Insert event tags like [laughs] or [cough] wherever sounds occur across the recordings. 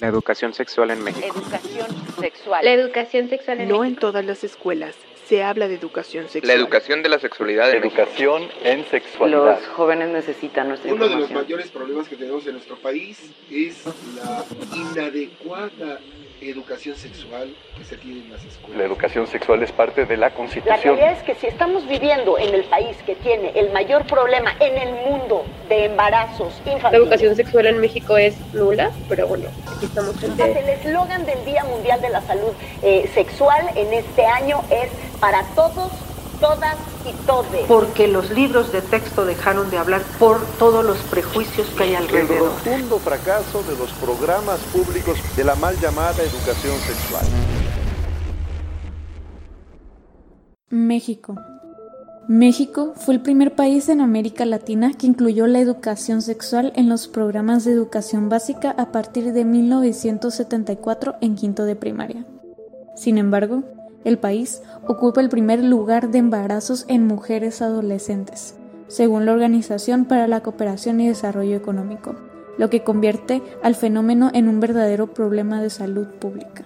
La educación sexual en México. Educación sexual. La educación sexual en No México. en todas las escuelas se habla de educación sexual. La educación de la sexualidad. Educación en sexualidad. Los jóvenes necesitan nuestra Uno de los mayores problemas que tenemos en nuestro país es la inadecuada educación sexual que se tiene en las escuelas. La educación sexual es parte de la La Constitución. realidad es que si estamos viviendo en el país que tiene el mayor problema en el mundo de embarazos La infantiles, educación sexual en México es nula, pero bueno, aquí estamos gente. el eslogan del Día Mundial de la Salud eh, Sexual en este año es para todos, todas y todes. porque los libros de texto dejaron de hablar por todos los prejuicios que hay El alrededor. rotundo fracaso de los programas públicos de la mal llamada educación sexual. México. México fue el primer país en América Latina que incluyó la educación sexual en los programas de educación básica a partir de 1974 en quinto de primaria. Sin embargo, el país ocupa el primer lugar de embarazos en mujeres adolescentes, según la Organización para la Cooperación y Desarrollo Económico, lo que convierte al fenómeno en un verdadero problema de salud pública.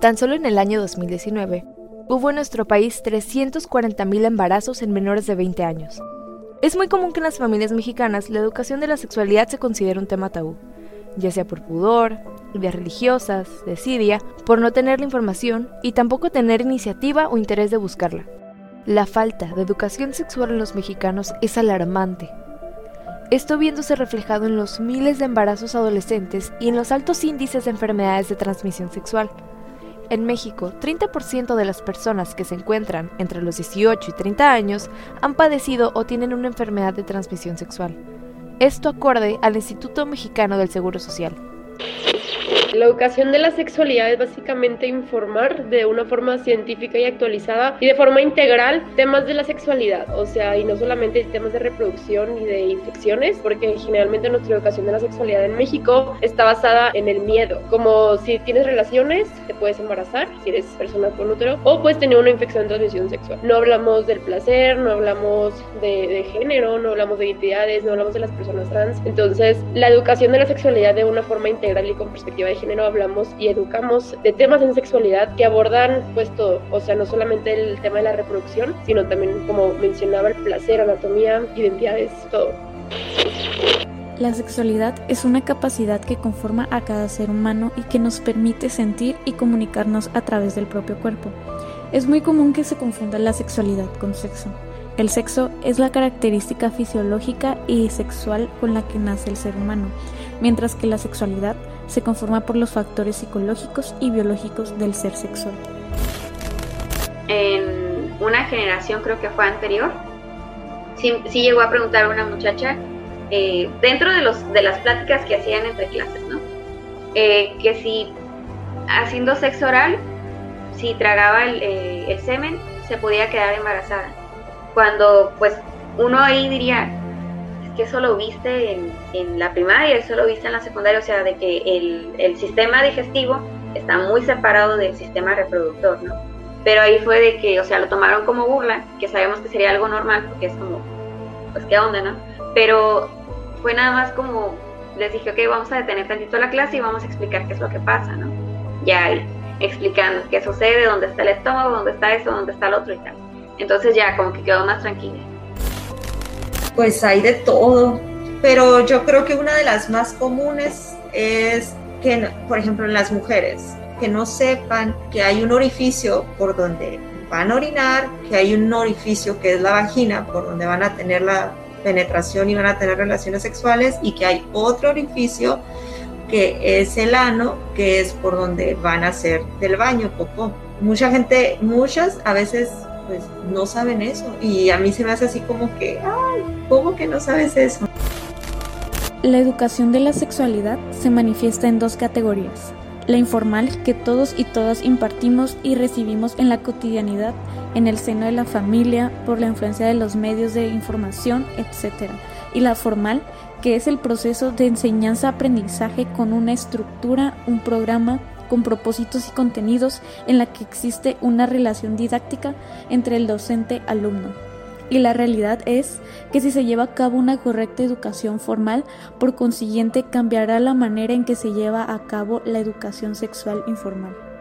Tan solo en el año 2019, hubo en nuestro país 340.000 embarazos en menores de 20 años. Es muy común que en las familias mexicanas la educación de la sexualidad se considere un tema tabú, ya sea por pudor, ideas religiosas, desidia, por no tener la información y tampoco tener iniciativa o interés de buscarla. La falta de educación sexual en los mexicanos es alarmante. Esto viéndose reflejado en los miles de embarazos adolescentes y en los altos índices de enfermedades de transmisión sexual. En México, 30% de las personas que se encuentran entre los 18 y 30 años han padecido o tienen una enfermedad de transmisión sexual. Esto acorde al Instituto Mexicano del Seguro Social. La educación de la sexualidad es básicamente informar de una forma científica y actualizada y de forma integral temas de la sexualidad, o sea, y no solamente temas de reproducción y de infecciones, porque generalmente nuestra educación de la sexualidad en México está basada en el miedo, como si tienes relaciones, te puedes embarazar, si eres persona con útero, o puedes tener una infección de transmisión sexual. No hablamos del placer, no hablamos de, género, no hablamos de identidades, no hablamos de las personas trans. Entonces, la educación de la sexualidad de una forma integral y con perspectiva de hablamos y educamos de temas en sexualidad que abordan pues todo, o sea, no solamente el tema de la reproducción, sino también como mencionaba el placer, anatomía, identidades, todo. La sexualidad es una capacidad que conforma a cada ser humano y que nos permite sentir y comunicarnos a través del propio cuerpo. Es muy común que se confunda la sexualidad con sexo. El sexo es la característica fisiológica y sexual con la que nace el ser humano, mientras que la sexualidad se conforma por los factores psicológicos y biológicos del ser sexual. En una generación creo que fue anterior, sí, llegó a preguntar a una muchacha, eh, dentro de, los, de las pláticas que hacían entre clases, ¿no? Eh, que si haciendo sexo oral, si tragaba el, eh, el semen, se podía quedar embarazada. Cuando pues uno ahí diría, es que eso lo viste en, la primaria, eso lo viste en la secundaria, o sea, de que el, el sistema digestivo está muy separado del sistema reproductor, ¿no? Pero ahí fue de que, o sea, lo tomaron como burla, que sabemos que sería algo normal, porque es como, pues qué onda, ¿no? Pero fue nada más como, les dije, ok, vamos a detener tantito la clase y vamos a explicar qué es lo que pasa, ¿no? Ya ahí, explicando qué sucede, dónde está el estómago, dónde está eso, dónde está el otro y tal. Entonces ya como que quedó más tranquila. Pues hay de todo, pero yo creo que una de las más comunes es que, por ejemplo, en las mujeres, que no sepan que hay un orificio por donde van a orinar, que hay un orificio que es la vagina, por donde van a tener la penetración y van a tener relaciones sexuales, y que hay otro orificio que es el ano, que es por donde van a hacer del baño, popó. Mucha gente, muchas a veces pues no saben eso y a mí se me hace así como que, ay, ¿cómo que no sabes eso? La educación de la sexualidad se manifiesta en dos categorías. La informal, que todos y todas impartimos y recibimos en la cotidianidad, en el seno de la familia, por la influencia de los medios de información, etc. Y la formal, que es el proceso de enseñanza-aprendizaje con una estructura, un programa, con propósitos y contenidos en la que existe una relación didáctica entre el docente-alumno. y la realidad es que si se lleva a cabo una correcta educación formal, por consiguiente cambiará la manera en que se lleva a cabo la educación sexual informal.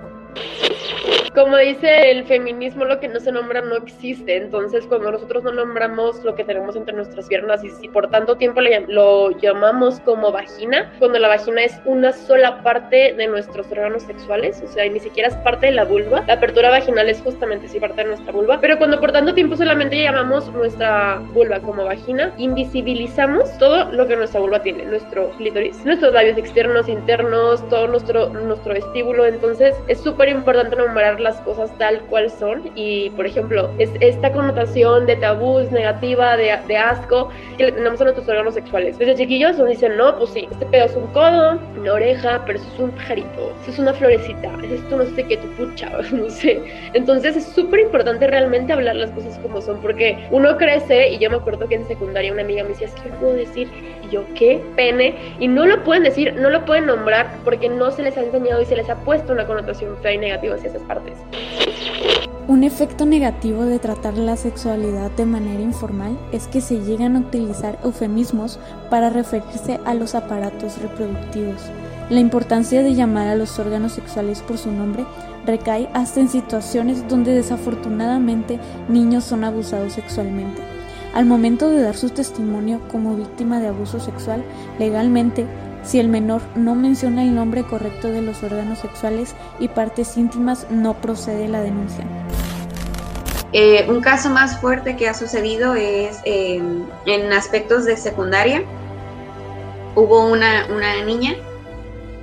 Como dice el feminismo, lo que no se nombra no existe. Entonces, cuando nosotros no nombramos lo que tenemos entre nuestras piernas y si por tanto tiempo lo llamamos como vagina, cuando la vagina es una sola parte de nuestros órganos sexuales, o sea, ni siquiera es parte de la vulva. La apertura vaginal es justamente sí parte de nuestra vulva. Pero cuando por tanto tiempo solamente llamamos nuestra vulva como vagina, invisibilizamos todo lo que nuestra vulva tiene, nuestro clítoris, nuestros labios externos, internos, todo nuestro, nuestro vestíbulo. Entonces, es súper importante nombrar las cosas tal cual son y, por ejemplo, es esta connotación de tabús, negativa, de, de asco que le tenemos a nuestros órganos sexuales. Desde chiquillos nos dicen, no, pues sí, este pedo es un codo, una oreja, pero eso es un pajarito, eso es una florecita, eso es no sé qué, tu pucha, [laughs] no sé. Entonces es súper importante realmente hablar las cosas como son, porque uno crece, y yo me acuerdo que en secundaria una amiga me decía, es que puedo decir, ¿qué? Pene, y no lo pueden decir, no lo pueden nombrar, porque no se les ha enseñado y se les ha puesto una connotación fea negativa hacia esas partes. Un efecto negativo de tratar la sexualidad de manera informal es que se llegan a utilizar eufemismos para referirse a los aparatos reproductivos. La importancia de llamar a los órganos sexuales por su nombre recae hasta en situaciones donde desafortunadamente niños son abusados sexualmente. Al momento de dar su testimonio como víctima de abuso sexual, legalmente si el menor no menciona el nombre correcto de los órganos sexuales y partes íntimas, no procede la denuncia. Eh, un caso más fuerte que ha sucedido es eh, en aspectos de secundaria. Hubo una, niña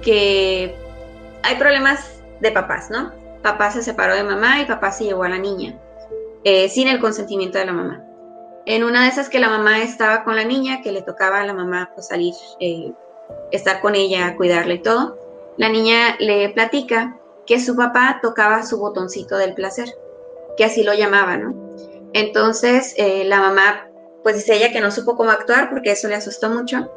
que hay problemas de papás, ¿no? Papá se separó de mamá y papá se llevó a la niña eh, sin el consentimiento de la mamá. En una de esas que la mamá estaba con la niña, que le tocaba a la mamá pues, salir estar con ella, cuidarla y todo, la niña le platica que su papá tocaba su botoncito del placer, que así lo llamaba, ¿no? Entonces eh, la mamá, pues dice ella que no supo cómo actuar porque eso le asustó mucho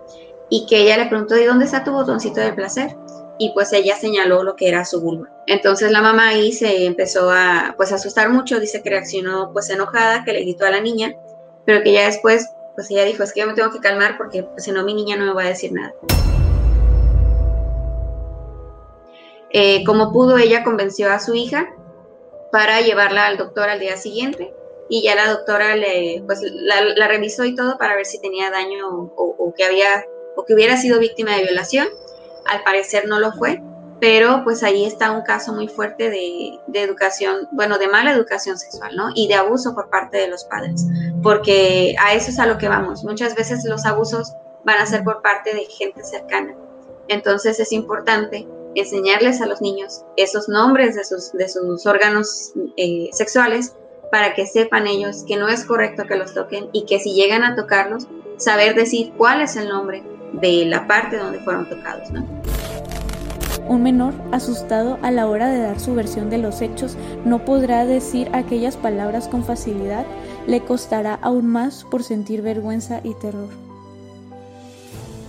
y que ella le preguntó, ¿de dónde está tu botoncito del placer? Y pues ella señaló lo que era su vulva. Entonces la mamá ahí se empezó a pues asustar mucho, dice que reaccionó pues enojada, que le gritó a la niña, pero que ya después pues ella dijo, es que yo me tengo que calmar porque pues, si no mi niña no me va a decir nada. Eh, como pudo, ella convenció a su hija para llevarla al doctor al día siguiente y ya la doctora le, pues, la, revisó y todo para ver si tenía daño o, que había o que hubiera sido víctima de violación. Al parecer no lo fue, pero pues ahí está un caso muy fuerte de, educación, bueno, de mala educación sexual, ¿no? Y de abuso por parte de los padres, porque a eso es a lo que vamos. Muchas veces los abusos van a ser por parte de gente cercana. Entonces es importante enseñarles a los niños esos nombres de sus, de sus órganos eh, sexuales para que sepan ellos que no es correcto que los toquen y que si llegan a tocarlos, saber decir cuál es el nombre de la parte donde fueron tocados. Un menor, asustado a la hora de dar su versión de los hechos, no podrá decir aquellas palabras con facilidad, le costará aún más por sentir vergüenza y terror.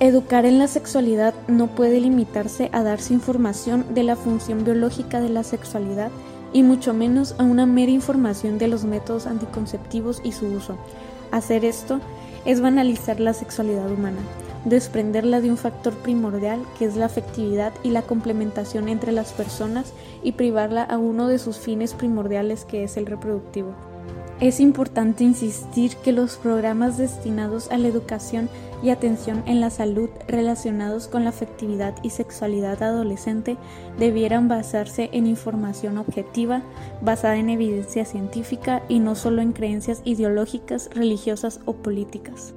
Educar en la sexualidad no puede limitarse a darse información de la función biológica de la sexualidad y mucho menos a una mera información de los métodos anticonceptivos y su uso. Hacer esto es banalizar la sexualidad humana, desprenderla de un factor primordial que es la afectividad y la complementación entre las personas y privarla a uno de sus fines primordiales que es el reproductivo. Es importante insistir que los programas destinados a la educación y atención en la salud relacionados con la afectividad y sexualidad adolescente debieran basarse en información objetiva, basada en evidencia científica y no solo en creencias ideológicas, religiosas o políticas.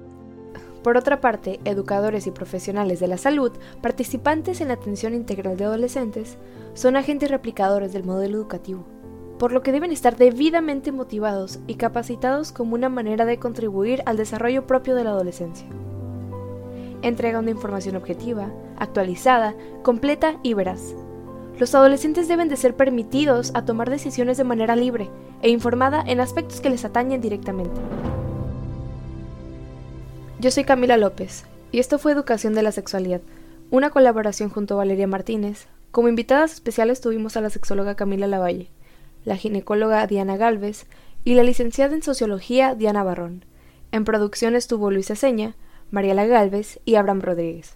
Por otra parte, educadores y profesionales de la salud, participantes en la atención integral de adolescentes, son agentes replicadores del modelo educativo por lo que deben estar debidamente motivados y capacitados como una manera de contribuir al desarrollo propio de la adolescencia. Entregando información objetiva, actualizada, completa y veraz. Los adolescentes deben de ser permitidos a tomar decisiones de manera libre e informada en aspectos que les atañen directamente. Yo soy Camila López y esto fue Educación de la Sexualidad, una colaboración junto a Valeria Martínez. Como invitadas especiales tuvimos a la sexóloga Camila Lavalle la ginecóloga Diana Galvez y la licenciada en Sociología Diana Barrón. En producción estuvo Luisa Seña, Mariela Galvez y Abraham Rodríguez.